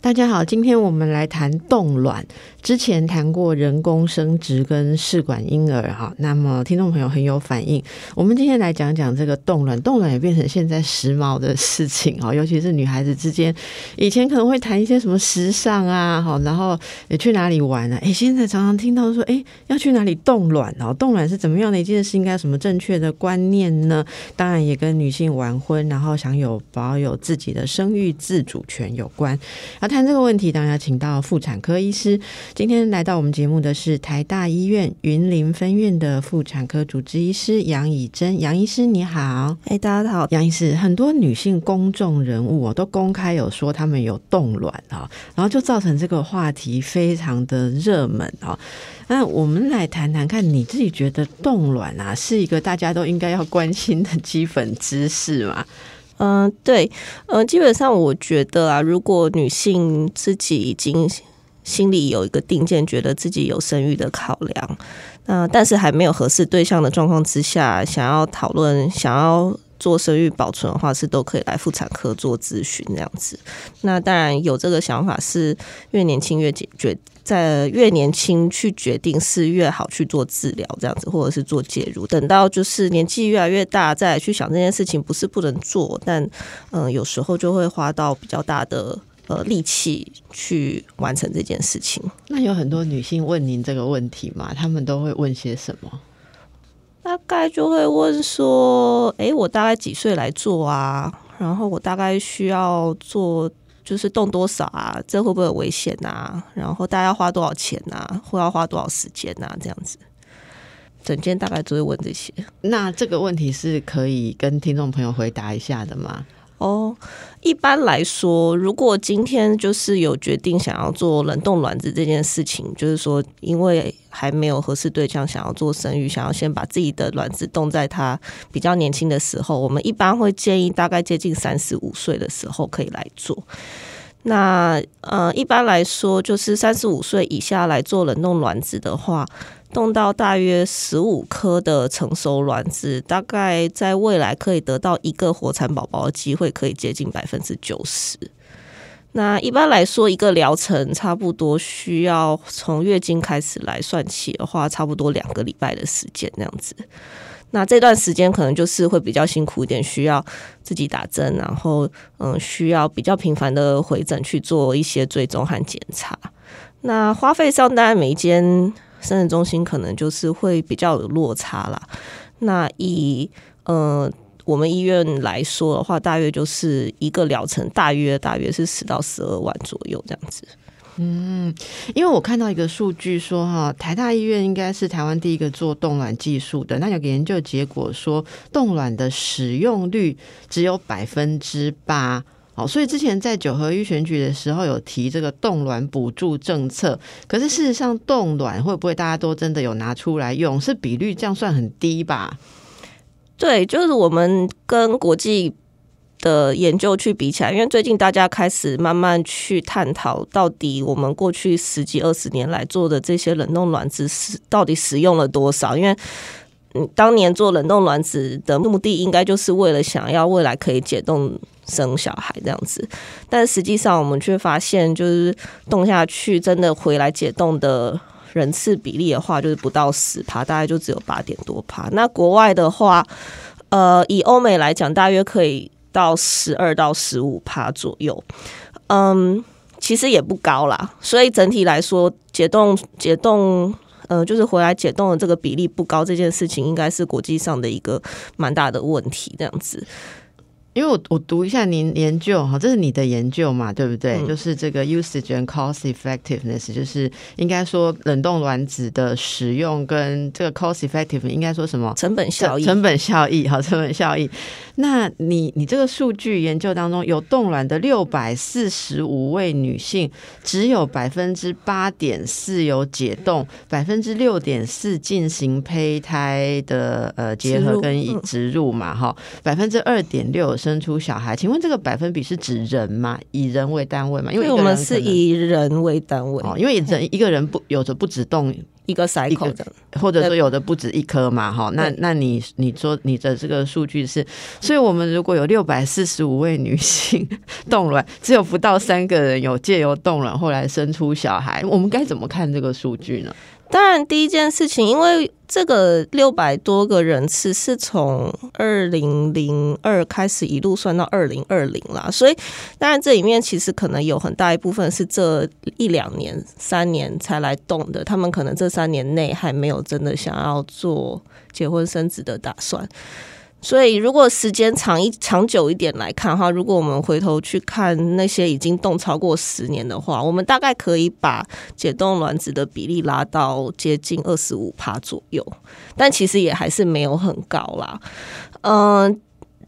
大家好，今天我们来谈冻卵。之前谈过人工生殖跟试管婴儿哈，那么听众朋友很有反应。我们今天来讲讲这个冻卵，冻卵也变成现在时髦的事情哈，尤其是女孩子之间，以前可能会谈一些什么时尚啊，哈，然后也去哪里玩啊，哎，现在常常听到说，哎，要去哪里冻卵哦，冻卵是怎么样的一件事？应该什么正确的观念呢？当然也跟女性晚婚，然后享有保有自己的生育自主权有关。要谈这个问题，当然要请到妇产科医师。今天来到我们节目的是台大医院云林分院的妇产科主治医师杨以真，杨医师你好，哎，大家好，杨医师，很多女性公众人物哦，都公开有说他们有冻卵啊，然后就造成这个话题非常的热门啊。那我们来谈谈看，你自己觉得冻卵啊是一个大家都应该要关心的基本知识吗？嗯，对，嗯，基本上我觉得啊，如果女性自己已经心里有一个定见，觉得自己有生育的考量，那但是还没有合适对象的状况之下，想要讨论想要做生育保存的话，是都可以来妇产科做咨询这样子。那当然有这个想法，是越年轻越解决，在越年轻去决定是越好去做治疗这样子，或者是做介入。等到就是年纪越来越大，再去想这件事情，不是不能做，但嗯，有时候就会花到比较大的。呃，力气去完成这件事情。那有很多女性问您这个问题吗？他们都会问些什么？大概就会问说：“哎，我大概几岁来做啊？然后我大概需要做，就是动多少啊？这会不会有危险啊？然后大概要花多少钱啊？会要花多少时间啊？这样子，整间大概就会问这些。那这个问题是可以跟听众朋友回答一下的吗？哦，一般来说，如果今天就是有决定想要做冷冻卵子这件事情，就是说，因为还没有合适对象，想要做生育，想要先把自己的卵子冻在他比较年轻的时候，我们一般会建议大概接近三十五岁的时候可以来做。那呃，一般来说，就是三十五岁以下来做冷冻卵子的话。冻到大约十五颗的成熟卵子，大概在未来可以得到一个活产宝宝的机会，可以接近百分之九十。那一般来说，一个疗程差不多需要从月经开始来算起的话，差不多两个礼拜的时间那样子。那这段时间可能就是会比较辛苦一点，需要自己打针，然后嗯，需要比较频繁的回诊去做一些追踪和检查。那花费上，当然每一间。生殖中心可能就是会比较有落差啦。那以呃我们医院来说的话，大约就是一个疗程，大约大约是十到十二万左右这样子。嗯，因为我看到一个数据说，哈，台大医院应该是台湾第一个做冻卵技术的。那有个研究结果说，冻卵的使用率只有百分之八。好，所以之前在九合一选举的时候有提这个冻卵补助政策，可是事实上冻卵会不会大家都真的有拿出来用？是比率这样算很低吧？对，就是我们跟国际的研究去比起来，因为最近大家开始慢慢去探讨，到底我们过去十几二十年来做的这些冷冻卵子是到底使用了多少？因为嗯，当年做冷冻卵子的目的，应该就是为了想要未来可以解冻。生小孩这样子，但实际上我们却发现，就是冻下去真的回来解冻的人次比例的话，就是不到十趴，大概就只有八点多趴。那国外的话，呃，以欧美来讲，大约可以到十二到十五趴左右。嗯，其实也不高啦。所以整体来说，解冻解冻，呃，就是回来解冻的这个比例不高，这件事情应该是国际上的一个蛮大的问题，这样子。因为我我读一下您研究哈，这是你的研究嘛，对不对？就是这个 usage and cost effectiveness，就是应该说冷冻卵子的使用跟这个 cost effective 应该说什么成本效益？成本效益哈，成本效益。那你你这个数据研究当中有冻卵的六百四十五位女性，只有百分之八点四有解冻，百分之六点四进行胚胎的呃结合跟植入嘛哈，百分之二点六。生出小孩。请问这个百分比是指人吗？以人为单位吗？因为我们是以人为单位，哦，因为人一个人不有着不止动。一个 cycle 的，或者说有的不止一颗嘛，哈，那那你你说你的这个数据是，所以我们如果有六百四十五位女性冻卵，只有不到三个人有借由冻卵后来生出小孩，我们该怎么看这个数据呢？当然，第一件事情，因为这个六百多个人次是从二零零二开始一路算到二零二零啦，所以当然这里面其实可能有很大一部分是这一两年、三年才来动的，他们可能这三年内还没有真的想要做结婚生子的打算。所以，如果时间长一长久一点来看哈，如果我们回头去看那些已经冻超过十年的话，我们大概可以把解冻卵子的比例拉到接近二十五趴左右，但其实也还是没有很高啦。嗯，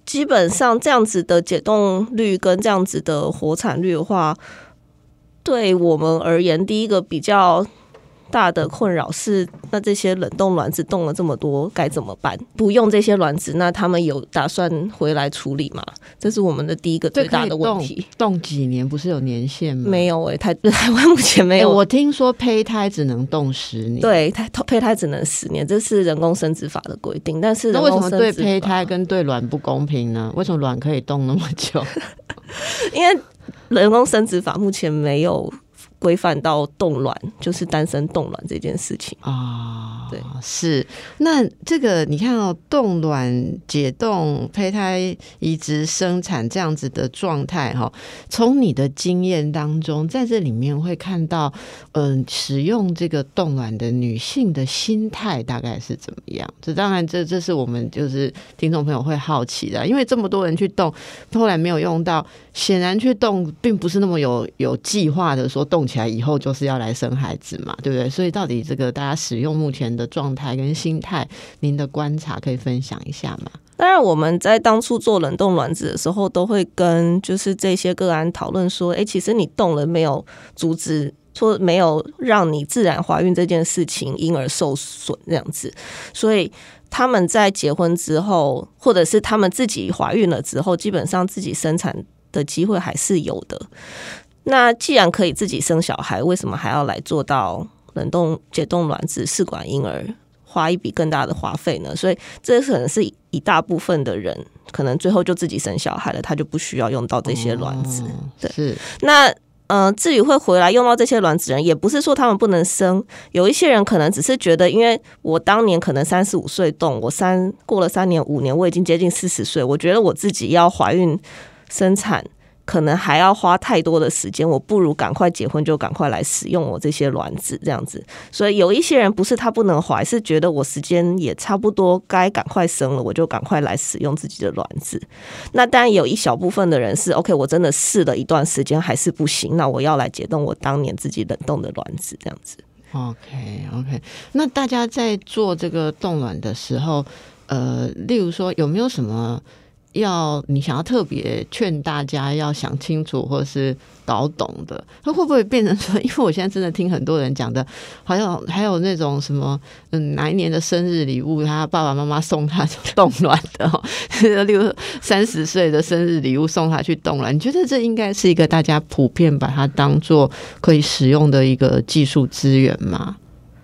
基本上这样子的解冻率跟这样子的活产率的话，对我们而言，第一个比较。大的困扰是，那这些冷冻卵子冻了这么多，该怎么办？不用这些卵子，那他们有打算回来处理吗？这是我们的第一个最大的问题。冻几年不是有年限吗？没有诶，台 台湾目前没有。我听说胚胎只能冻十年，对，胎胚胎只能十年，这是人工生殖法的规定。但是那为什么对胚胎跟对卵不公平呢？为什么卵可以冻那么久？因为人工生殖法目前没有。规范到冻卵，就是单身冻卵这件事情啊，对，是那这个你看哦，冻卵解冻胚胎移植生产这样子的状态哈，从你的经验当中，在这里面会看到，嗯，使用这个冻卵的女性的心态大概是怎么样？这当然，这这是我们就是听众朋友会好奇的，因为这么多人去冻，后来没有用到，显然去冻并不是那么有有计划的说冻。起来以后就是要来生孩子嘛，对不对？所以到底这个大家使用目前的状态跟心态，您的观察可以分享一下吗？当然，我们在当初做冷冻卵子的时候，都会跟就是这些个案讨论说，哎，其实你冻了没有阻止，说没有让你自然怀孕这件事情因而受损这样子，所以他们在结婚之后，或者是他们自己怀孕了之后，基本上自己生产的机会还是有的。那既然可以自己生小孩，为什么还要来做到冷冻解冻卵子试管婴儿，花一笔更大的花费呢？所以这可能是一大部分的人，可能最后就自己生小孩了，他就不需要用到这些卵子。对，是。那呃，至于会回来用到这些卵子人，也不是说他们不能生，有一些人可能只是觉得，因为我当年可能三十五岁冻，我三过了三年五年，我已经接近四十岁，我觉得我自己要怀孕生产。可能还要花太多的时间，我不如赶快结婚就赶快来使用我这些卵子这样子。所以有一些人不是他不能怀，是觉得我时间也差不多该赶快生了，我就赶快来使用自己的卵子。那当然有一小部分的人是 OK，我真的试了一段时间还是不行，那我要来解冻我当年自己冷冻的卵子这样子。OK OK，那大家在做这个冻卵的时候，呃，例如说有没有什么？要你想要特别劝大家要想清楚或是搞懂的，那会不会变成说？因为我现在真的听很多人讲的，好像还有那种什么，嗯，哪一年的生日礼物，他爸爸妈妈送他冻卵的，例 如三十岁的生日礼物送他去冻卵，你觉得这应该是一个大家普遍把它当做可以使用的一个技术资源吗？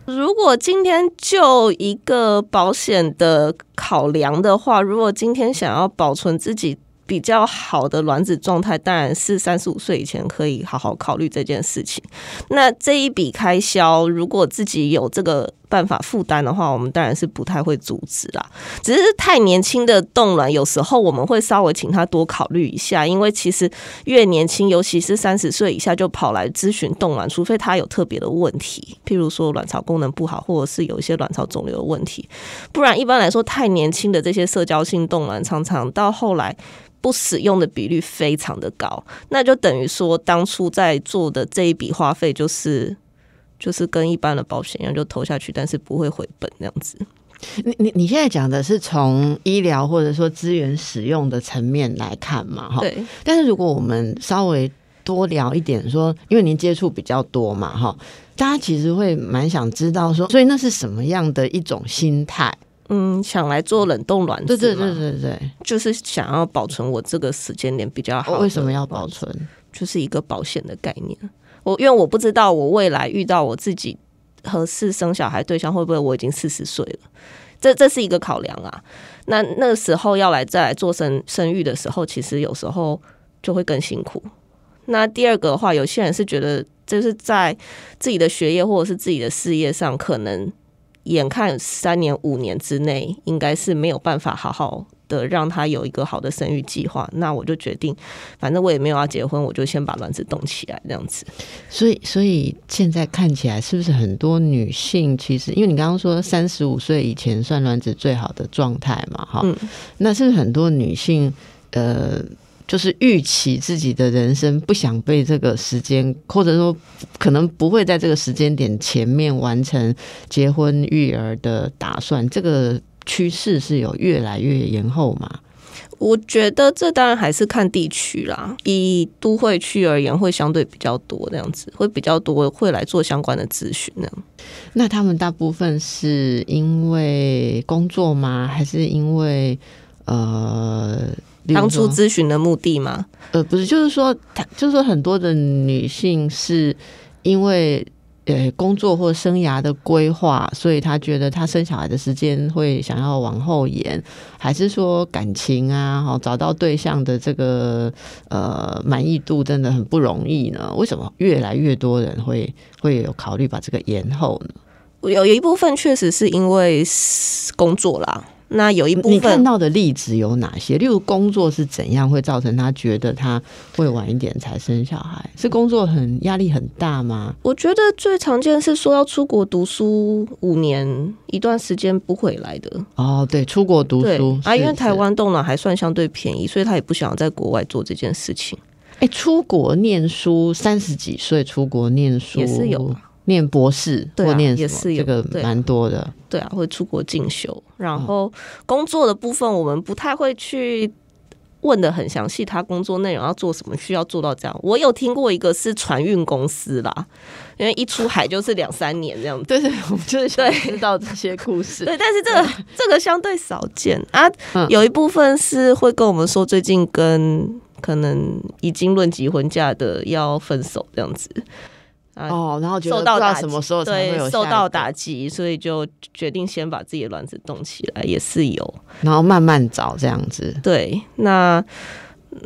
如果今天就一个保险的考量的话，如果今天想要保存自己。比较好的卵子状态，当然是三十五岁以前可以好好考虑这件事情。那这一笔开销，如果自己有这个办法负担的话，我们当然是不太会阻止啦。只是太年轻的冻卵，有时候我们会稍微请他多考虑一下，因为其实越年轻，尤其是三十岁以下就跑来咨询冻卵，除非他有特别的问题，譬如说卵巢功能不好，或者是有一些卵巢肿瘤的问题，不然一般来说太年轻的这些社交性冻卵，常常到后来。不使用的比率非常的高，那就等于说当初在做的这一笔花费，就是就是跟一般的保险一样，就投下去，但是不会回本那样子。你你你现在讲的是从医疗或者说资源使用的层面来看嘛？哈，对。但是如果我们稍微多聊一点，说因为您接触比较多嘛，哈，大家其实会蛮想知道说，所以那是什么样的一种心态？嗯，想来做冷冻卵子，对对对对对，就是想要保存我这个时间点比较好。为什么要保存？就是一个保险的概念。我因为我不知道我未来遇到我自己合适生小孩对象会不会我已经四十岁了，这这是一个考量啊。那那个时候要来再来做生生育的时候，其实有时候就会更辛苦。那第二个的话，有些人是觉得就是在自己的学业或者是自己的事业上，可能眼看三年五年之内应该是没有办法好好。的让他有一个好的生育计划，那我就决定，反正我也没有要结婚，我就先把卵子冻起来这样子。所以，所以现在看起来是不是很多女性其实，因为你刚刚说三十五岁以前算卵子最好的状态嘛，哈，那是不是很多女性呃，就是预期自己的人生不想被这个时间，或者说可能不会在这个时间点前面完成结婚育儿的打算，这个。趋势是有越来越延后嘛？我觉得这当然还是看地区啦。以都会区而言，会相对比较多这样子，会比较多会来做相关的咨询呢。那他们大部分是因为工作吗？还是因为呃当初咨询的目的吗？呃，不是，就是说，他就是说，很多的女性是因为。呃，工作或生涯的规划，所以他觉得他生小孩的时间会想要往后延，还是说感情啊，哈，找到对象的这个呃满意度真的很不容易呢？为什么越来越多人会会有考虑把这个延后呢？有有一部分确实是因为工作啦。那有一部分你看到的例子有哪些？例如工作是怎样会造成他觉得他会晚一点才生小孩？是工作很压力很大吗？我觉得最常见是说要出国读书五年一段时间不回来的。哦，对，出国读书啊，因为台湾动脑还算相对便宜，所以他也不想在国外做这件事情。哎，出国念书三十几岁出国念书也是有。念博士或念也是这个蛮多的，对啊，会出国进修。然后工作的部分，我们不太会去问的很详细，他工作内容要做什么，需要做到这样。我有听过一个是船运公司啦，因为一出海就是两三年这样子。对对，我们就是想知道这些故事。对，但是这个这个相对少见啊。有一部分是会跟我们说，最近跟可能已经论及婚嫁的要分手这样子。哦，然后受到打什么时候对受到打击，所以就决定先把自己的卵子冻起来，也是有，然后慢慢找这样子。对，那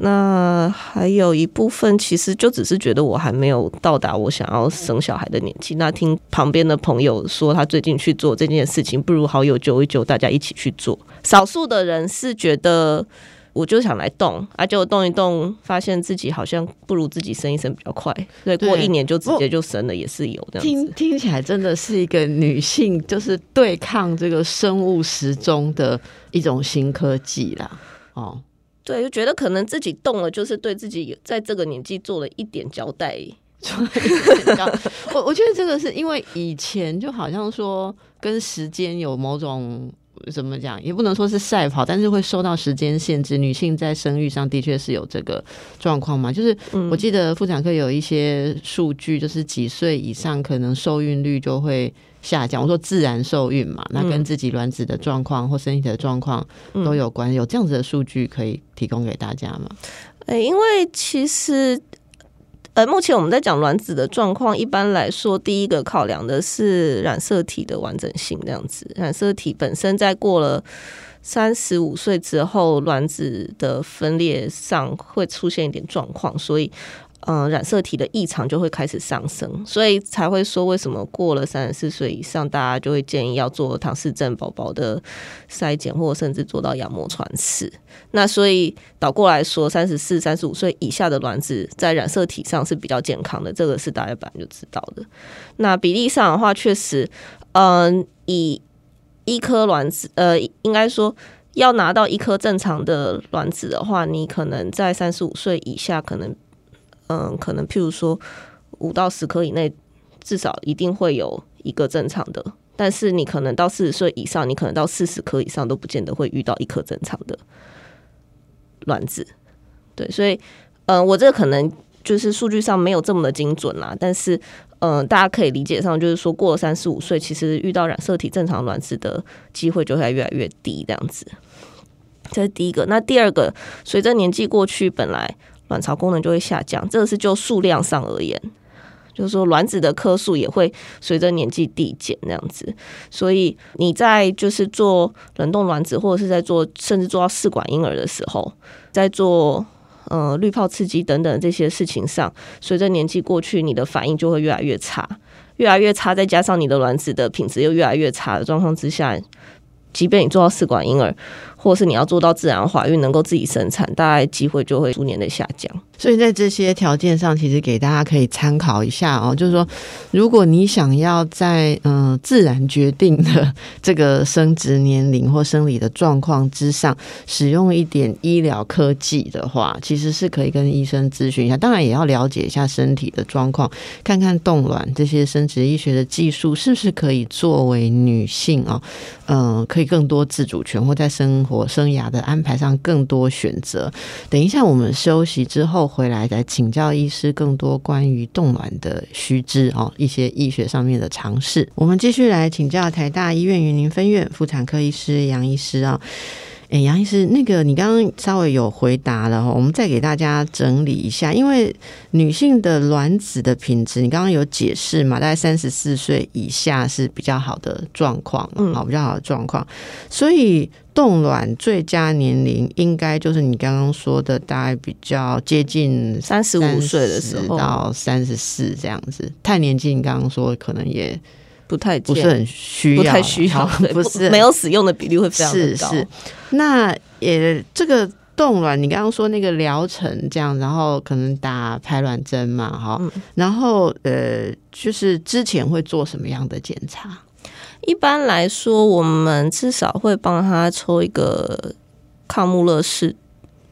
那还有一部分其实就只是觉得我还没有到达我想要生小孩的年纪。那听旁边的朋友说，他最近去做这件事情，不如好友揪一揪，大家一起去做。少数的人是觉得。我就想来动，啊，就动一动，发现自己好像不如自己生一生比较快，所以过一年就直接就生了，也是有的。听听起来真的是一个女性，就是对抗这个生物时钟的一种新科技啦。哦，对，就觉得可能自己动了，就是对自己在这个年纪做了一点交代。我我觉得这个是因为以前就好像说跟时间有某种。怎么讲也不能说是赛跑，但是会受到时间限制。女性在生育上的确是有这个状况嘛？就是我记得妇产科有一些数据，就是几岁以上可能受孕率就会下降。我说自然受孕嘛，那跟自己卵子的状况或身体的状况都有关。有这样子的数据可以提供给大家吗？哎，因为其实。目前我们在讲卵子的状况，一般来说，第一个考量的是染色体的完整性，这样子。染色体本身在过了三十五岁之后，卵子的分裂上会出现一点状况，所以。嗯，染色体的异常就会开始上升，所以才会说为什么过了三十四岁以上，大家就会建议要做唐氏症宝宝的筛检，或甚至做到羊膜穿刺。那所以倒过来说，三十四、三十五岁以下的卵子在染色体上是比较健康的，这个是大家本来就知道的。那比例上的话，确实，嗯，以一颗卵子，呃，应该说要拿到一颗正常的卵子的话，你可能在三十五岁以下可能。嗯，可能譬如说五到十颗以内，至少一定会有一个正常的。但是你可能到四十岁以上，你可能到四十颗以上都不见得会遇到一颗正常的卵子。对，所以嗯，我这个可能就是数据上没有这么的精准啦。但是嗯，大家可以理解上就是说，过了三十五岁，其实遇到染色体正常卵子的机会就会越来越低，这样子。这是第一个。那第二个，随着年纪过去，本来卵巢功能就会下降，这个是就数量上而言，就是说卵子的颗数也会随着年纪递减那样子。所以你在就是做冷冻卵子，或者是在做甚至做到试管婴儿的时候，在做呃滤泡刺激等等这些事情上，随着年纪过去，你的反应就会越来越差，越来越差，再加上你的卵子的品质又越来越差的状况之下，即便你做到试管婴儿。或是你要做到自然怀孕，能够自己生产，大概机会就会逐年的下降。所以在这些条件上，其实给大家可以参考一下哦。就是说，如果你想要在嗯自然决定的这个生殖年龄或生理的状况之上，使用一点医疗科技的话，其实是可以跟医生咨询一下。当然，也要了解一下身体的状况，看看冻卵这些生殖医学的技术是不是可以作为女性啊，嗯，可以更多自主权或在生活生涯的安排上更多选择。等一下，我们休息之后回来再请教医师更多关于冻卵的须知哦，一些医学上面的尝试。我们继续来请教台大医院云林分院妇产科医师杨医师啊。哎，杨医师，那个你刚刚稍微有回答了哈，我们再给大家整理一下，因为女性的卵子的品质，你刚刚有解释嘛，大概三十四岁以下是比较好的状况，嗯，好，比较好的状况，所以冻卵最佳年龄应该就是你刚刚说的，大概比较接近三十五岁的时候到三十四这样子，太年轻，你刚刚说可能也。不太不是很需要，不太需要，不是没有使用的比例会非常高。是是，那也这个冻卵，你刚刚说那个疗程这样，然后可能打排卵针嘛，哈，然后呃，就是之前会做什么样的检查？一般来说，我们至少会帮他抽一个抗穆勒氏。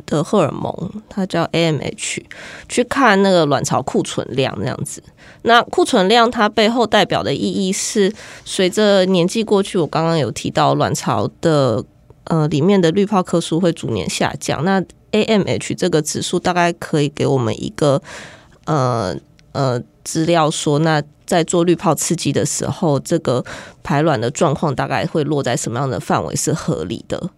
的荷尔蒙，它叫 AMH，去看那个卵巢库存量这样子。那库存量它背后代表的意义是，随着年纪过去，我刚刚有提到卵巢的呃里面的滤泡颗数会逐年下降。那 AMH 这个指数大概可以给我们一个呃呃资料说，那在做滤泡刺激的时候，这个排卵的状况大概会落在什么样的范围是合理的？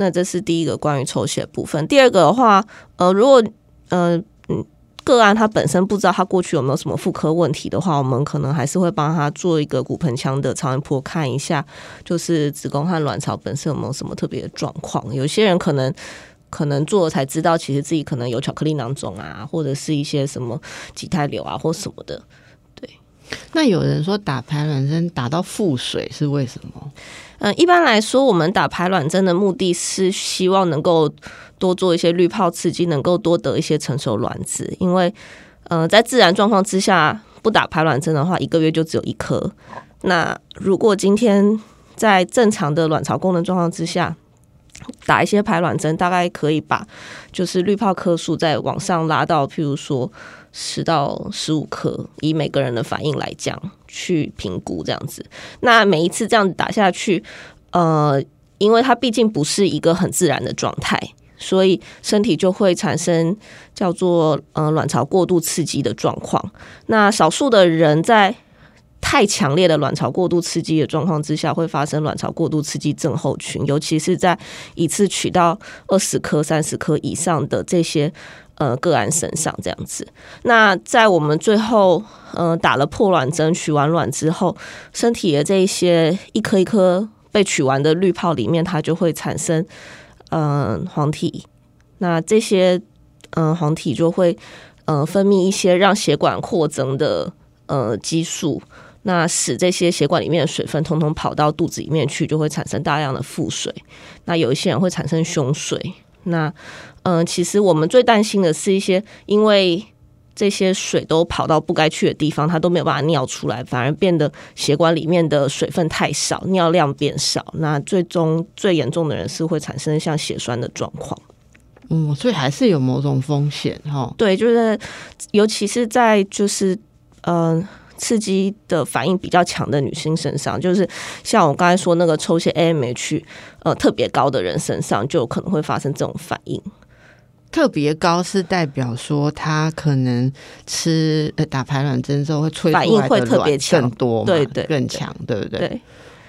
那这是第一个关于抽血部分。第二个的话，呃，如果呃嗯个案他本身不知道他过去有没有什么妇科问题的话，我们可能还是会帮他做一个骨盆腔的超音波看一下，就是子宫和卵巢本身有没有什么特别的状况。有些人可能可能做才知道，其实自己可能有巧克力囊肿啊，或者是一些什么畸胎瘤啊或什么的。对，那有人说打排卵针打到腹水是为什么？嗯，一般来说，我们打排卵针的目的是希望能够多做一些滤泡刺激，能够多得一些成熟卵子。因为，呃，在自然状况之下，不打排卵针的话，一个月就只有一颗。那如果今天在正常的卵巢功能状况之下，打一些排卵针，大概可以把就是滤泡颗数再往上拉到，譬如说。十到十五颗，以每个人的反应来讲去评估这样子。那每一次这样打下去，呃，因为它毕竟不是一个很自然的状态，所以身体就会产生叫做呃卵巢过度刺激的状况。那少数的人在太强烈的卵巢过度刺激的状况之下，会发生卵巢过度刺激症候群，尤其是在一次取到二十颗、三十颗以上的这些。呃，个案身上这样子。那在我们最后，呃，打了破卵针、取完卵之后，身体的这一些一颗一颗被取完的滤泡里面，它就会产生嗯黄体。那这些嗯黄体就会呃分泌一些让血管扩增的呃激素，那使这些血管里面的水分通通跑到肚子里面去，就会产生大量的腹水。那有一些人会产生胸水。那嗯，其实我们最担心的是一些，因为这些水都跑到不该去的地方，它都没有办法尿出来，反而变得血管里面的水分太少，尿量变少。那最终最严重的人是会产生像血栓的状况。嗯，所以还是有某种风险哈。对，就是尤其是在就是嗯。刺激的反应比较强的女性身上，就是像我刚才说那个抽血 AMH 呃特别高的人身上，就有可能会发生这种反应。特别高是代表说他可能吃呃打排卵针之后会催出来的卵更多嘛，对对更强，对不对？对，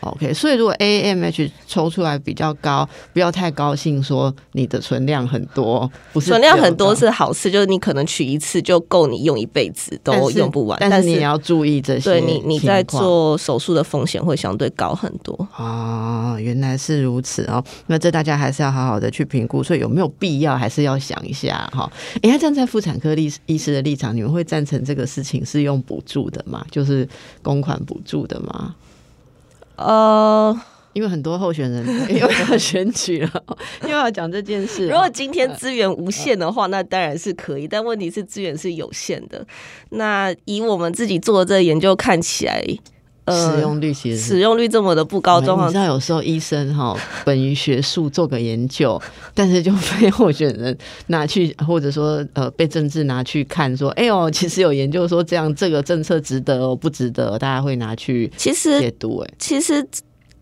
OK，所以如果 AMH 抽出来比较高，不要太高兴，说你的存量很多，不是存量很多是好事，就是你可能取一次就够你用一辈子，都用不完。但但是你也要注意这些对你你在做手术的风险会相对高很多。哦，原来是如此哦。那这大家还是要好好的去评估，所以有没有必要，还是要想一下哈。哎，那站在妇产科医医师的立场，你们会赞成这个事情是用补助的吗？就是公款补助的吗？呃，因为很多候选人 又要选举了，又要讲这件事哦。如果今天资源无限的话，那当然是可以，但问题是资源是有限的。那以我们自己做的这个研究看起来，呃，使用率其实使用率这么的不高状况你知，道有时候医生哈，本于学术做个研究，但是就被候选人拿去，或者说呃被政治拿去看，说哎呦，其实有研究说这样这个政策值得哦，不值得，大家会拿去其实解读。哎，其实，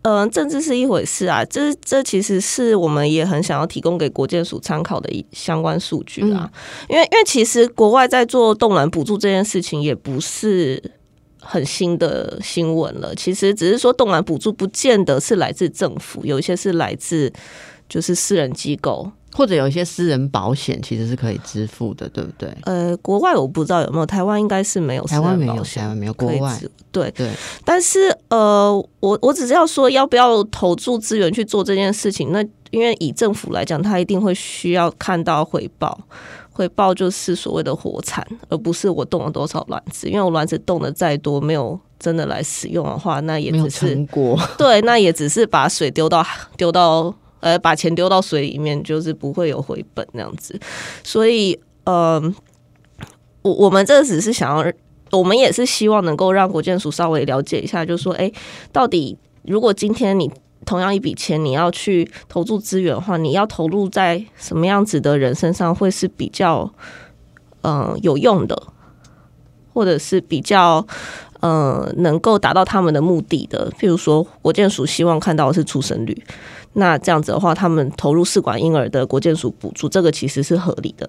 呃，政治是一回事啊，这这其实是我们也很想要提供给国建署参考的一相关数据啊，因为因为其实国外在做冻卵补助这件事情也不是。很新的新闻了，其实只是说动卵补助不见得是来自政府，有一些是来自就是私人机构。或者有一些私人保险其实是可以支付的，对不对？呃，国外我不知道有没有，台湾应该是没有私台湾没有，台湾没有，国外支对，对但是呃，我我只是要说，要不要投注资源去做这件事情？那因为以政府来讲，他一定会需要看到回报，回报就是所谓的活产，而不是我动了多少卵子。因为我卵子动的再多，没有真的来使用的话，那也只是成果。对，那也只是把水丢到丢到呃，把钱丢到水里面，就是不会有回本那样子。所以呃，我我们这只是想要，我们也是希望能够让国建署稍微了解一下，就是说，哎、到底如果今天你同样一笔钱，你要去投注资源的话，你要投入在什么样子的人身上会是比较嗯、有用的，或者是比较呃能够达到他们的目的的。譬如说，国建署希望看到的是出生率，那这样子的话，他们投入试管婴儿的国建署补助，这个其实是合理的。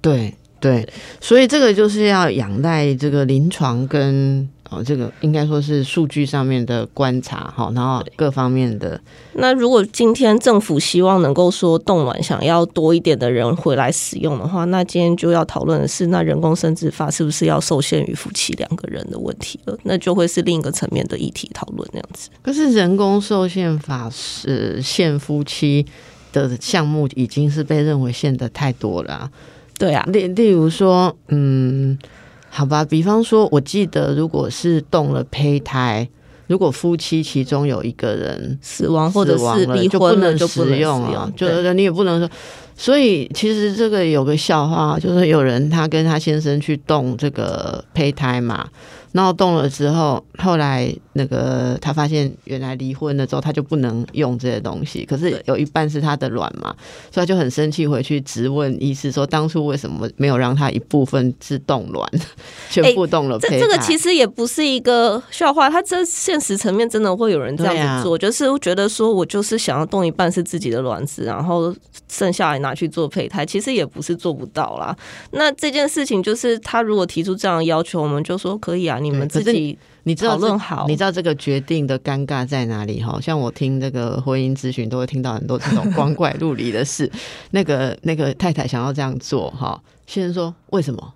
对对，所以这个就是要仰赖这个临床跟哦，这个应该说是数据上面的观察哈，然后各方面的那如果今天政府希望能够说冻卵想要多一点的人回来使用的话，那今天就要讨论的是，那人工生殖法是不是要受限于夫妻两个人的问题了？那就会是另一个层面的议题讨论那样子。可是人工受限法是限夫妻的项目，已经是被认为限的太多了啊、对啊，例例如说，嗯，好吧，比方说，我记得如果是动了胚胎，如果夫妻其中有一个人死亡或者死亡了是离就不能婚了就不能使用啊，就是你也不能说。所以其实这个有个笑话，就是有人他跟他先生去动这个胚胎嘛，然后动了之后，后来那个他发现原来离婚了之后，他就不能用这些东西。可是有一半是他的卵嘛，所以他就很生气，回去质问医师说，当初为什么没有让他一部分是冻卵，全部冻了？这这个其实也不是一个笑话，他这现实层面真的会有人这样子做，就是觉得说我就是想要冻一半是自己的卵子，然后剩下来拿去做胚胎，其实也不是做不到啦。那这件事情就是他如果提出这样的要求，我们就说可以啊，你们自己你知道这讨论好你知道这个决定的尴尬在哪里哈？像我听这个婚姻咨询，都会听到很多这种光怪陆离的事。那个那个太太想要这样做哈，先生说为什么？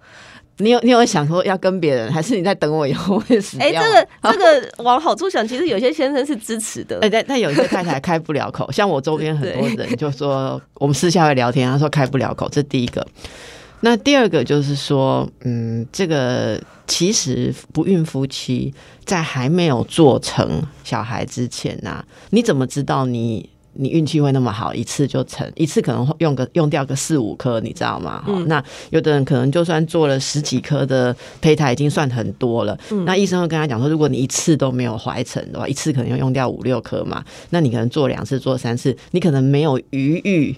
你有你有想说要跟别人，还是你在等我以后会死哎、掉？这个这个往好处想，其实有些先生是支持的。哎，但但有一些太太开不了口，像我周边很多人就说，我们私下会聊天，他说开不了口，这第一个。那第二个就是说，嗯，这个其实不孕夫妻在还没有做成小孩之前呐、你怎么知道你你运气会那么好，一次就成？一次可能会用个用掉个四五颗，你知道吗？哈、那有的人可能就算做了十几颗的胚胎，已经算很多了。那医生会跟他讲说，如果你一次都没有怀成的话，一次可能要用掉五六颗嘛，那你可能做两次、做三次，你可能没有余裕。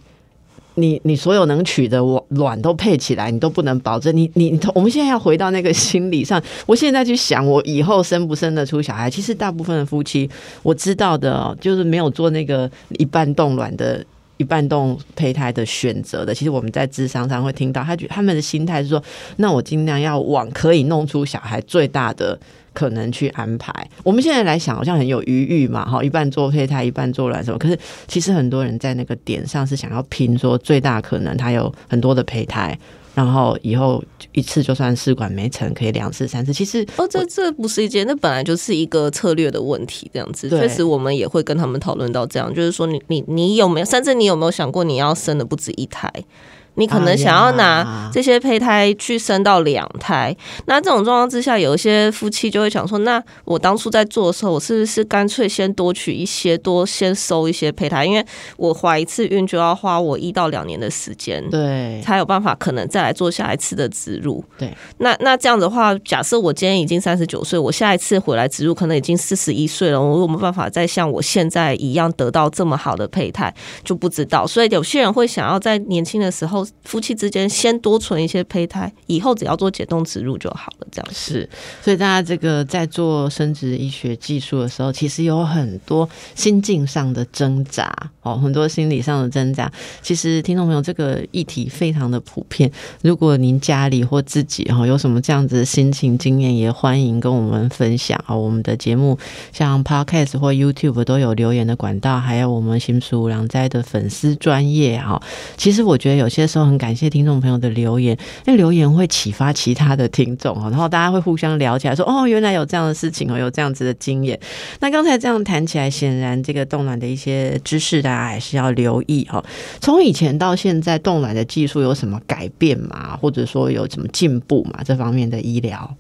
你你所有能取的卵卵都配起来，你都不能保证你你，我们现在要回到那个 心理上。我现在去想，我以后生不生得出小孩？其实大部分的夫妻，我知道的，就是没有做那个一半冻卵的一半动胚胎的选择的，其实我们在智商上会听到，他觉他们的心态是说，那我尽量要往可以弄出小孩最大的可能去安排。我们现在来想，好像很有余裕嘛，哈，一半做胚胎，一半做卵什么。可是其实很多人在那个点上是想要拼，说最大可能他有很多的胚胎。然后以后一次就算试管没成，可以两次、三次。其实哦，这这不是一件，那本来就是一个策略的问题。这样子，确实我们也会跟他们讨论到这样，就是说，你你你有没有，甚至你有没有想过，你要生的不止一胎？你可能想要拿这些胚胎去生到两胎，那这种状况之下，有一些夫妻就会想说：那我当初在做的时候，我是不是干脆先多取一些，多先收一些胚胎？因为我怀一次孕就要花我一到两年的时间，对，才有办法可能再来做下一次的植入。对，那那这样的话，假设我今天已经三十九岁，我下一次回来植入可能已经四十一岁了，我有没有办法再像我现在一样得到这么好的胚胎？就不知道。所以有些人会想要在年轻的时候。夫妻之间先多存一些胚胎，以后只要做解冻植入就好了。这样是，所以大家这个在做生殖医学技术的时候，其实有很多心境上的挣扎哦，很多心理上的挣扎。其实听众朋友，这个议题非常的普遍。如果您家里或自己哈有什么这样子的心情经验，也欢迎跟我们分享啊。我们的节目像 Podcast 或 YouTube 都有留言的管道，还有我们新书良斋的粉丝专业哈。其实我觉得有些时候很感谢听众朋友的留言，那留言会启发其他的听众哦，然后大家会互相聊起来，说哦，原来有这样的事情哦，有这样子的经验。那刚才这样谈起来，显然这个冻卵的一些知识，大家还是要留意哈。从以前到现在，冻卵的技术有什么改变吗？或者说有什么进步吗？这方面的医疗？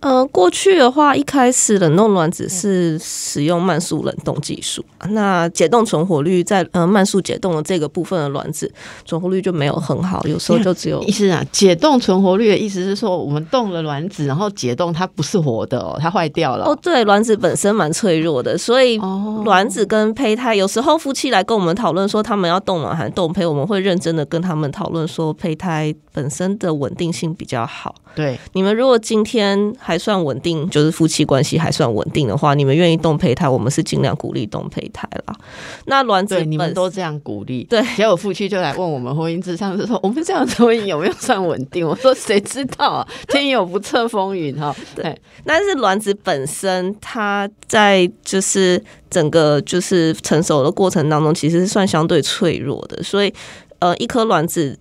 呃，过去的话，一开始冷冻卵子是使用慢速冷冻技术，那解冻存活率在呃慢速解冻的这个部分的卵子存活率就没有很好，有时候就只有意思啊。解冻存活率的意思是说，我们冻了卵子，然后解冻它不是活的哦，它坏掉了。哦，对，卵子本身蛮脆弱的，所以卵子跟胚胎有时候夫妻来跟我们讨论说他们要冻卵还是冻胚，我们会认真的跟他们讨论说胚胎本身的稳定性比较好。对，你们如果今天还算稳定，就是夫妻关系还算稳定的话，你们愿意动胚胎，我们是尽量鼓励动胚胎啦。那卵子你们都这样鼓励，对。结果夫妻就来问我们婚姻智商，就说我们这样子婚姻有没有算稳定？我说谁知道啊，天有不测风云哈。对，但是卵子本身它在就是整个就是成熟的过程当中，其实是算相对脆弱的，所以呃，一颗卵子。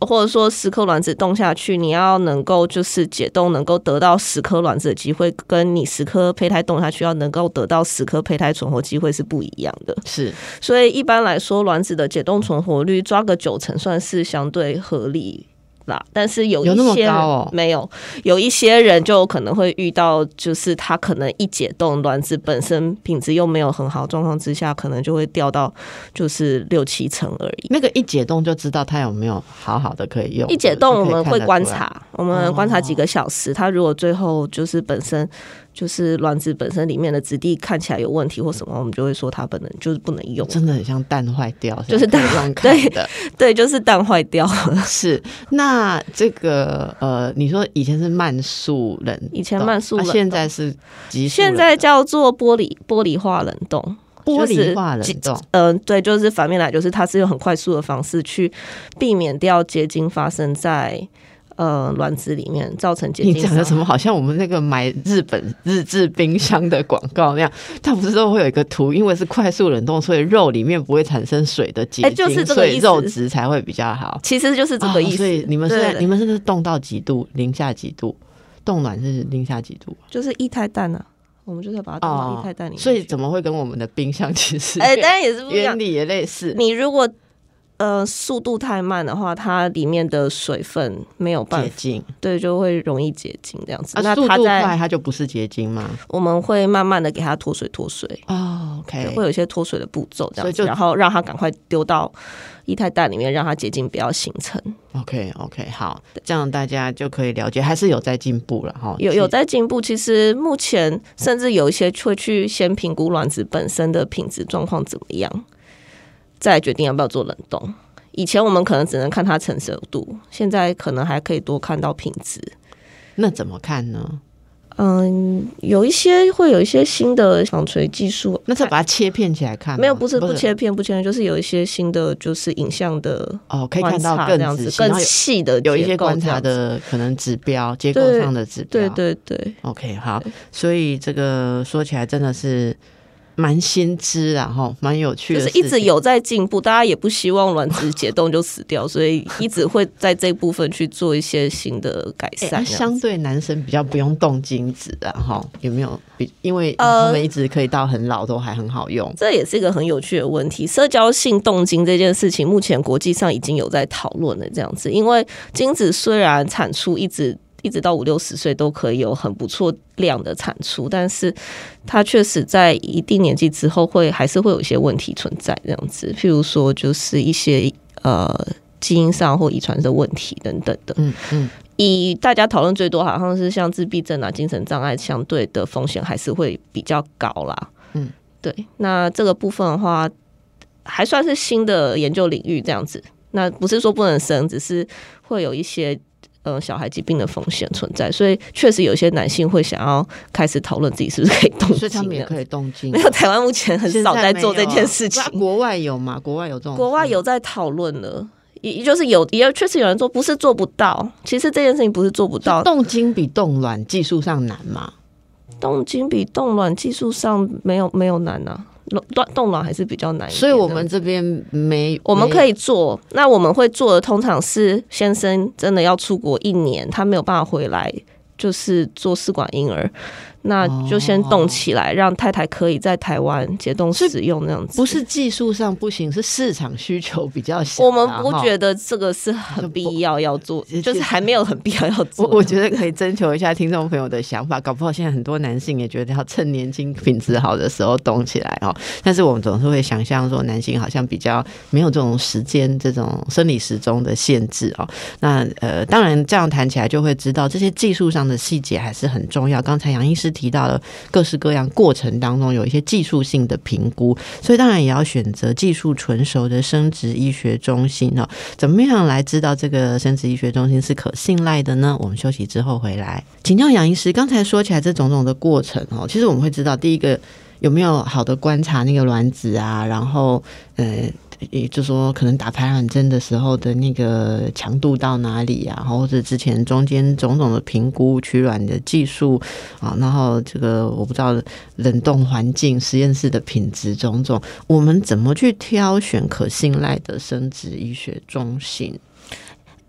或者说十颗卵子冻下去，你要能够就是解冻，能够得到十颗卵子的机会，跟你十颗胚胎冻下去要能够得到十颗胚胎存活机会是不一样的。是，所以一般来说，卵子的解冻存活率抓个九成算是相对合理。啦，但是有一些没有，有一些人就可能会遇到，就是他可能一解冻，卵子本身品质又没有很好状况之下，可能就会掉到就是六七成而已。那个一解冻就知道它有没有好好的可以用。一解冻我们会观察，我们观察几个小时，它如果最后就是本身。就是卵子本身里面的质地看起来有问题或什么，我们就会说它本能就是不能用，真的很像蛋坏掉，就是蛋 对的，对，就是蛋坏掉了。是那这个呃，你说以前是慢速冷，以前慢速冷，现在是急速，现在叫做玻璃玻璃化冷冻，玻璃化冷冻。嗯，对，就是反面来，就是它是用很快速的方式去避免掉结晶发生在。呃，卵子里面造成结晶。你讲的什么？好像我们那个买日本日制冰箱的广告那样，它不是都会有一个图？因为是快速冷冻，所以肉里面不会产生水的结晶，所以肉质才会比较好。其实就是这个意思。所以你们是你们是不是冻到几度？零下几度？冻卵是零下几度？就是一胎蛋呢，我们就是把它冻到液态蛋里面。所以怎么会跟我们的冰箱其实哎，当然也是原理也类似。你如果呃，速度太慢的话，它里面的水分没有办法结晶，对，就会容易结晶这样子。那速度快，它就不是结晶吗？我们会慢慢的给它脱水，脱水哦，OK，会有一些脱水的步骤，这样子，然后让它赶快丢到液态蛋里面，让它结晶不要形成。OK，OK，好，这样大家就可以了解，还是有在进步了哈。有有在进步，其实目前甚至有一些会去先评估卵子本身的品质状况怎么样。再决定要不要做冷冻。以前我们可能只能看它成熟度，现在可能还可以多看到品质。那怎么看呢？嗯，有一些会有一些新的纺锤技术，那再把它切片起来看吗，没有，不是不切片，不切片，就是有一些新的，就是影像的哦，可以看到更这样子更细的有一些观察的可能指标，结构对上的指标。对对对，OK，好，所以这个说起来真的是蛮先知啊，哈，蛮有趣的就是一直有在进步，大家也不希望卵子解冻就死掉，所以 一直会在这部分去做一些新的改哎善。那相对男生比较不用动精子啊，哈，有没有比？因为呃他们一直可以到很老都还很好用。这也是一个很有趣的问题。社交性动精这件事情，目前国际上已经有在讨论了。这样子，因为精子虽然产出一直一直到五六十岁都可以有很不错量的产出，但是它确实在一定年纪之后会还是会有一些问题存在。这样子，譬如说就是一些呃基因上或遗传的问题等等的。嗯嗯，以大家讨论最多，好像是像自闭症啊、精神障碍相对的风险还是会比较高啦。嗯，对。那这个部分的话，还算是新的研究领域这样子。那不是说不能生，只是会有一些呃小孩疾病的风险存在，所以确实有些男性会想要开始讨论自己是不是可以动精，所以他们也可以动精 没。有，台湾目前很少在做这件事情国外有吗？国外有这种？国外有在讨论了，也就是有也确实有人说，不是做不到。其实这件事情不是做不到，动精比冻卵技术上难嘛？冻精比冻卵技术上没有没有难啊，冻冻卵还是比较难。所以我们这边没，我们可以做，那我们会做的通常是先生真的要出国一年，他没有办法回来，就是做试管婴儿，那就先冻起来，让太太可以在台湾解冻使用那样子。不是技术上不行，是市场需求比较小啊。我们不觉得这个是很必要要做，就是还没有很必要要做我。我觉得可以征求一下听众朋友的想法，搞不好现在很多男性也觉得要趁年轻品质好的时候动起来哦。但是我们总是会想象说，男性好像比较没有这种时间、这种生理时钟的限制哦。那呃，当然这样谈起来就会知道，这些技术上的细节还是很重要。刚才杨医师提到了各式各样过程当中有一些技术性的评估，所以当然也要选择技术纯熟的生殖医学中心哦。怎么样来知道这个生殖医学中心是可信赖的呢？我们休息之后回来，请教杨医师。刚才说起来这种种的过程哦，其实我们会知道，第一个有没有好的观察那个卵子啊，然后呃。也就说，可能打排卵针的时候的那个强度到哪里啊，或者之前中间种种的评估取卵的技术啊，然后这个我不知道冷冻环境、实验室的品质种种，我们怎么去挑选可信赖的生殖医学中心？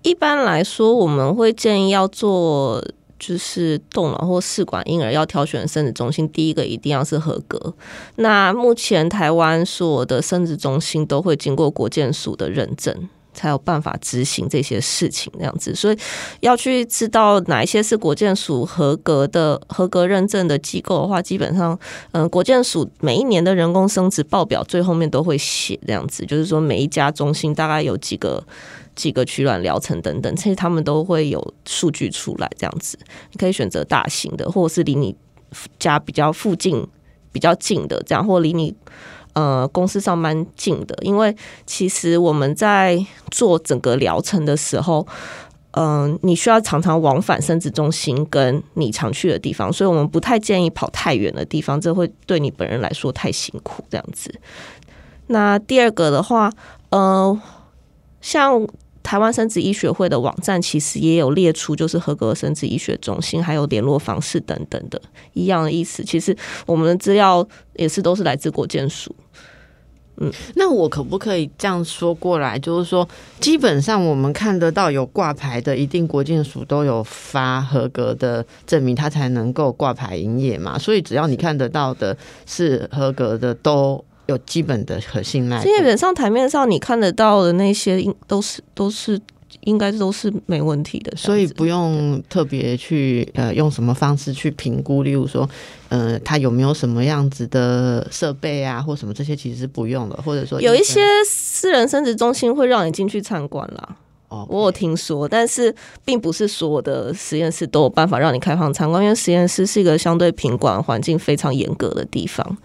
一般来说，我们会建议要做就是冻卵或试管婴儿要挑选生殖中心，第一个一定要是合格。那目前台湾所有的生殖中心都会经过国健署的认证。才有办法执行这些事情，这样子，所以要去知道哪一些是国健署合格的、合格认证的机构的话，基本上，嗯、国健署每一年的人工生殖报表最后面都会写这样子，就是说每一家中心大概有几个几个取卵疗程等等，其实他们都会有数据出来，这样子，你可以选择大型的，或者是离你家比较附近、比较近的，这样，或离你呃公司上班近的，因为其实我们在做整个疗程的时候。嗯，你需要常常往返生殖中心跟你常去的地方，所以我们不太建议跑太远的地方，这会对你本人来说太辛苦。这样子。那第二个的话，呃，像台湾生殖医学会的网站其实也有列出，就是合格生殖医学中心，还有联络方式等等的一样的意思。其实我们的资料也是都是来自国健署。嗯那我可不可以这样说过来？就是说，基本上我们看得到有挂牌的，一定国建署都有发合格的证明，它才能够挂牌营业嘛。所以只要你看得到的是合格的，都有基本的可信赖度。基本上台面上你看得到的那些，应都是都是应该都是没问题的。所以不用特别去呃用什么方式去评估，例如说，呃，它有没有什么样子的设备啊，或什么这些其实是不用的，或者说有一些私人生殖中心会让你进去参观啦。哦，我有听说，但是并不是所有的实验室都有办法让你开放参观，因为实验室是一个相对品管环境非常严格的地方。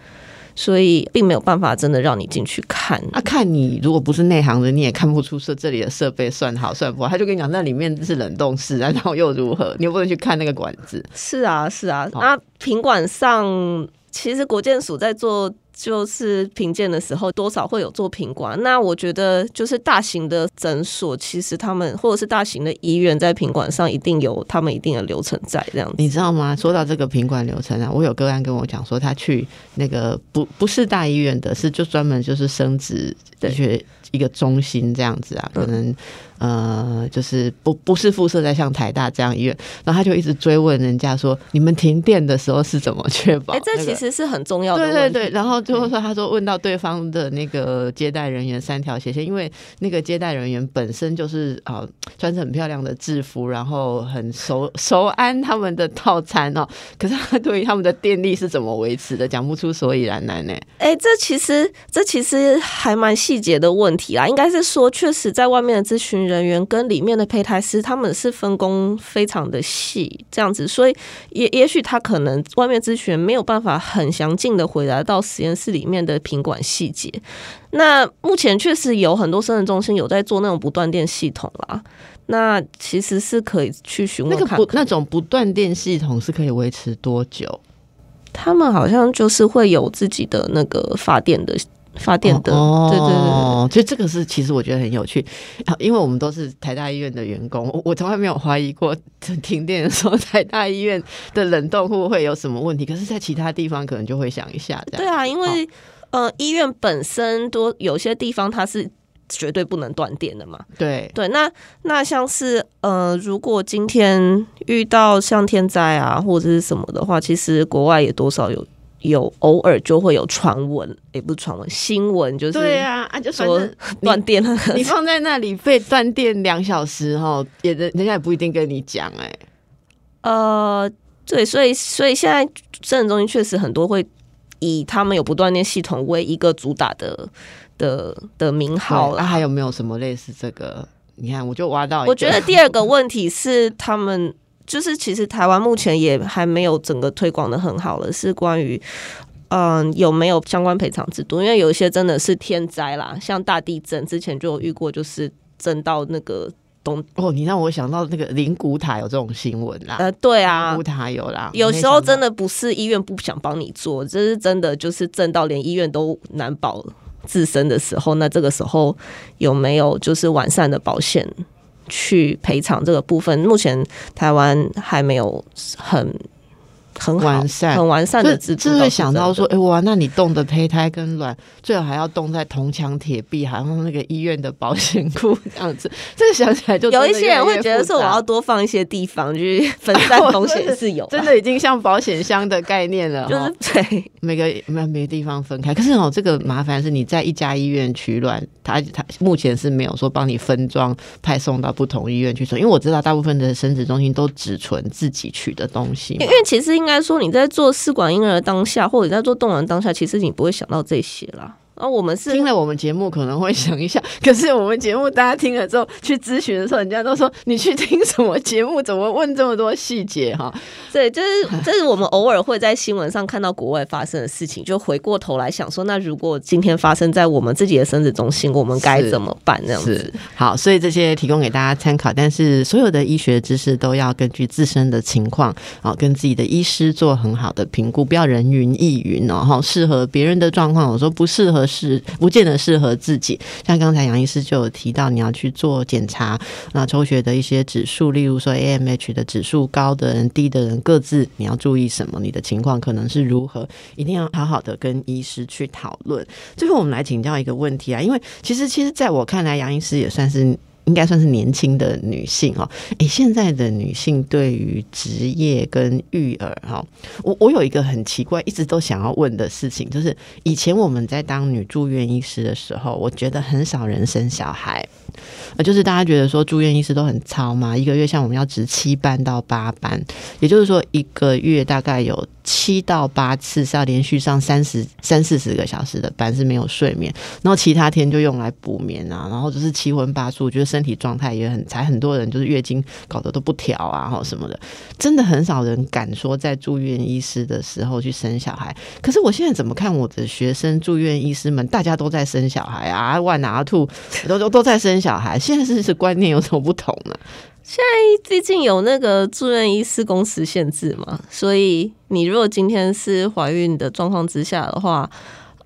所以并没有办法真的让你进去看。啊，看你如果不是内行的，你也看不出说这里的设备算好算不好。他就跟你讲，那里面是冷冻室，然后又如何？你又不能去看那个管子。是啊，是啊。那品管上，其实国建署在做。就是评鉴的时候，多少会有做品管。那我觉得，就是大型的诊所，其实他们或者是大型的医院，在品管上一定有他们一定的流程在这样子。你知道吗？说到这个品管流程啊，我有个案跟我讲说，他去那个不不是大医院的，是就专门就是生殖的学一个中心这样子啊，可能。呃，就是不不是辐射在像台大这样医院，然后他就一直追问人家说，你们停电的时候是怎么确保？哎，这其实是很重要的。对对对，然后最后说，他说问到对方的那个接待人员三条斜线，因为那个接待人员本身就是啊，穿着很漂亮的制服，然后很熟熟安他们的套餐哦，可是他对于他们的电力是怎么维持的，讲不出所以然来呢。哎，这其实这其实还蛮细节的问题啦，应该是说，确实在外面的咨询。人员跟里面的胚胎师，他们是分工非常的细，这样子，所以也也许他可能外面咨询没有办法很详尽的回答到实验室里面的品管细节。那目前确实有很多生殖中心有在做那种不断电系统啦，那其实是可以去询问看，那种不断电系统是可以维持多久？他们好像就是会有自己的那个发电的。发电的，对对对，所以这个是其实我觉得很有趣，因为我们都是台大医院的员工，我从来没有怀疑过停电的时候台大医院的冷冻库会有什么问题，可是，在其他地方可能就会想一下。对啊，因为呃，医院本身多有些地方它是绝对不能断电的嘛。对对，那那像是呃，如果今天遇到像天灾啊或者是什么的话，其实国外也多少有。有偶尔就会有传闻，也不是传闻，新闻就是对啊，啊就说断电了，你放在那里被断电两小时哈，也人人家也不一定跟你讲哎。呃，对，所以所以现在生人中心确实很多会以他们有不断电系统为一个主打的的的名号。那还有没有什么类似这个？你看，我就挖到。我觉得第二个问题是他们。就是其实台湾目前也还没有整个推广的很好了，是关于嗯有没有相关赔偿制度？因为有一些真的是天灾啦，像大地震之前就有遇过，就是震到那个东哦，你让我想到那个灵骨塔有这种新闻啦。呃，对啊，灵骨塔有啦。有时候真的不是医院不想帮你做，这是真的就是震到连医院都难保自身的时候，那这个时候有没有就是完善的保险？去赔偿这个部分，目前台湾还没有很。很完善、很完善的制度，就会想到说，哎哇，那你冻的胚胎跟卵，最好还要冻在铜墙铁壁，好像那个医院的保险库 这样子。这个想起来就有一些人会觉得说，我要多放一些地方就是分散 风险，是有真的已经像保险箱的概念了，就是对 每个每每个地方分开。可是哦，这个麻烦是你在一家医院取卵，他他目前是没有说帮你分装派送到不同医院去存，因为我知道大部分的生殖中心都只存自己取的东西，因为其实应该。应该说，你在做试管婴儿当下，或者在做冻卵当下，其实你不会想到这些啦。啊，我们是听了我们节目可能会想一下，可是我们节目大家听了之后去咨询的时候，人家都说你去听什么节目，怎么问这么多细节哈？对，就是这是我们偶尔会在新闻上看到国外发生的事情，就回过头来想说，那如果今天发生在我们自己的生殖中心，我们该怎么办？这样子好，所以这些提供给大家参考，但是所有的医学知识都要根据自身的情况啊，跟自己的医师做很好的评估，不要人云亦云哦。哈，适合别人的状况，我说不适合。是不见得适合自己，像刚才杨医师就有提到，你要去做检查，那抽血的一些指数，例如说 AMH 的指数高的人、低的人，各自你要注意什么？你的情况可能是如何？一定要好好的跟医师去讨论。最后，我们来请教一个问题啊，因为其实，其实在我看来，杨医师也算是。应该算是年轻的女性哦，诶，现在的女性对于职业跟育儿哈，我我有一个很奇怪，一直都想要问的事情，就是以前我们在当女住院医师的时候，我觉得很少人生小孩，呃，就是大家觉得说住院医师都很操嘛，一个月像我们要值七班到八班，也就是说一个月大概有七到八次是要连续上三十三四十个小时的班是没有睡眠，然后其他天就用来补眠啊，然后就是七荤八素，觉得身体状态也很才，很多人就是月经搞得都不调啊，或什么的，真的很少人敢说在住院医师的时候去生小孩。可是我现在怎么看我的学生住院医师们，大家都在生小孩啊，万拿兔都都都在生小孩，现在是是观念有什么不同呢？毕竟有那个住院医师工时限制嘛，所以你如果今天是怀孕的状况之下的话，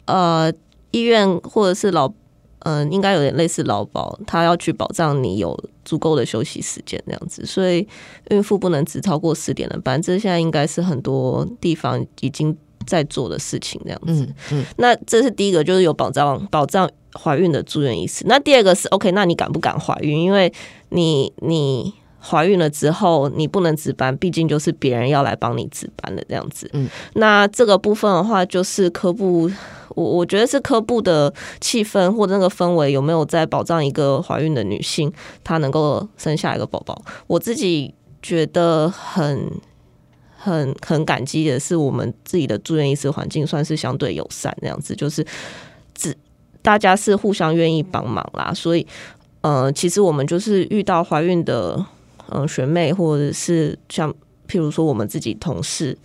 呃，医院或者是老嗯，应该有点类似劳保，他要去保障你有足够的休息时间这样子，所以孕妇不能只超过十点的班，这现在应该是很多地方已经在做的事情这样子。嗯嗯，那这是第一个，就是有保障保障怀孕的住院医师。那第二个是 OK，那你敢不敢怀孕？因为你你怀孕了之后，你不能值班，毕竟就是别人要来帮你值班的这样子。嗯，那这个部分的话，就是科部，我我觉得是科部的气氛或者那个氛围有没有在保障一个怀孕的女性，她能够生下一个宝宝。我自己觉得很。很很感激的是，我们自己的住院医师环境算是相对友善，这样子就是只大家是互相愿意帮忙啦。所以，呃，其实我们就是遇到怀孕的嗯学妹，或者是像譬如说我们自己同事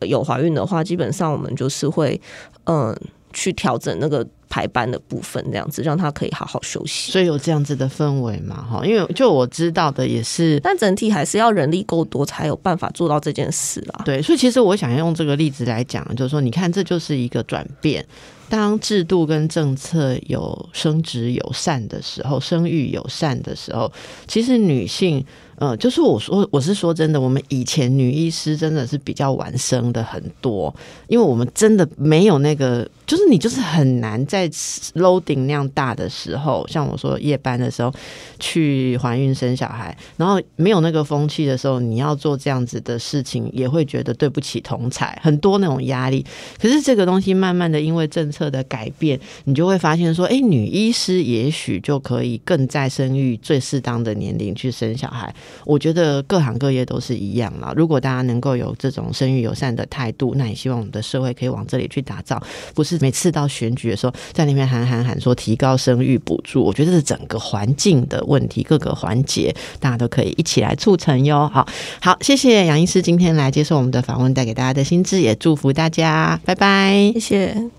有怀孕的话，基本上我们就是会嗯去调整那个。排班的部分，这样子让他可以好好休息，所以有这样子的氛围嘛，哈，因为就我知道的也是，但整体还是要人力够多才有办法做到这件事啦。对，所以其实我想用这个例子来讲，就是说，你看，这就是一个转变。当制度跟政策有生殖友善的时候，生育友善的时候，其实女性，呃，就是我说，我是说真的，我们以前女医师真的是比较晚生的很多，因为我们真的没有那个。就是你就是很难在 loading 那样大的时候，像我说夜班的时候去怀孕生小孩，然后没有那个风气的时候，你要做这样子的事情，也会觉得对不起同才，很多那种压力。可是这个东西慢慢的因为政策的改变，你就会发现说，哎，女医师也许就可以更在生育最适当的年龄去生小孩。我觉得各行各业都是一样啦。如果大家能够有这种生育友善的态度，那也希望我们的社会可以往这里去打造，不是。每次到选举的时候，在那边喊喊喊说提高生育补助，我觉得是整个环境的问题，各个环节大家都可以一起来促成哟。好好，谢谢杨医师今天来接受我们的访问，带给大家的新知，也祝福大家，拜拜，谢谢。